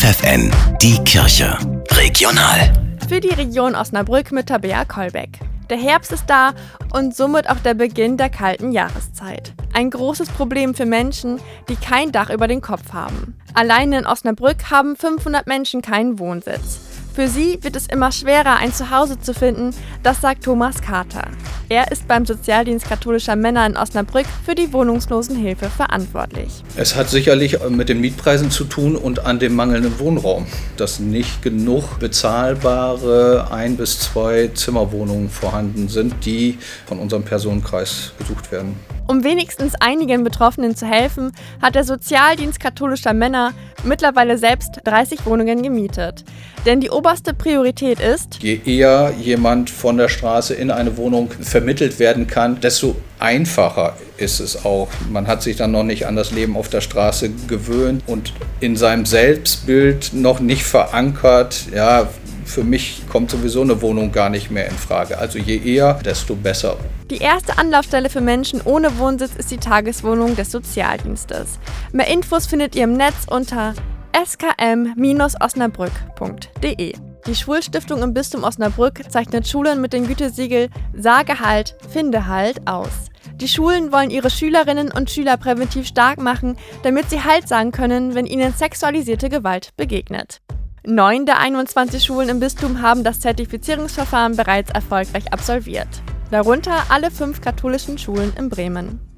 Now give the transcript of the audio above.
FFN, die Kirche. Regional. Für die Region Osnabrück mit Tabea Kolbeck. Der Herbst ist da und somit auch der Beginn der kalten Jahreszeit. Ein großes Problem für Menschen, die kein Dach über den Kopf haben. Allein in Osnabrück haben 500 Menschen keinen Wohnsitz. Für sie wird es immer schwerer, ein Zuhause zu finden, das sagt Thomas Carter. Er ist beim Sozialdienst katholischer Männer in Osnabrück für die Wohnungslosenhilfe verantwortlich. Es hat sicherlich mit den Mietpreisen zu tun und an dem mangelnden Wohnraum, dass nicht genug bezahlbare ein bis zwei Zimmerwohnungen vorhanden sind, die von unserem Personenkreis gesucht werden. Um wenigstens einigen Betroffenen zu helfen, hat der Sozialdienst katholischer Männer mittlerweile selbst 30 Wohnungen gemietet. Denn die oberste Priorität ist, je eher jemand von der Straße in eine Wohnung vermittelt werden kann, desto einfacher ist es auch. Man hat sich dann noch nicht an das Leben auf der Straße gewöhnt und in seinem Selbstbild noch nicht verankert, ja, für mich kommt sowieso eine Wohnung gar nicht mehr in Frage. Also je eher, desto besser. Die erste Anlaufstelle für Menschen ohne Wohnsitz ist die Tageswohnung des Sozialdienstes. Mehr Infos findet ihr im Netz unter skm-osnabrück.de. Die Schulstiftung im Bistum Osnabrück zeichnet Schulen mit dem Gütesiegel Sage halt, finde halt aus. Die Schulen wollen ihre Schülerinnen und Schüler präventiv stark machen, damit sie Halt sagen können, wenn ihnen sexualisierte Gewalt begegnet. Neun der 21 Schulen im Bistum haben das Zertifizierungsverfahren bereits erfolgreich absolviert. Darunter alle fünf katholischen Schulen in Bremen.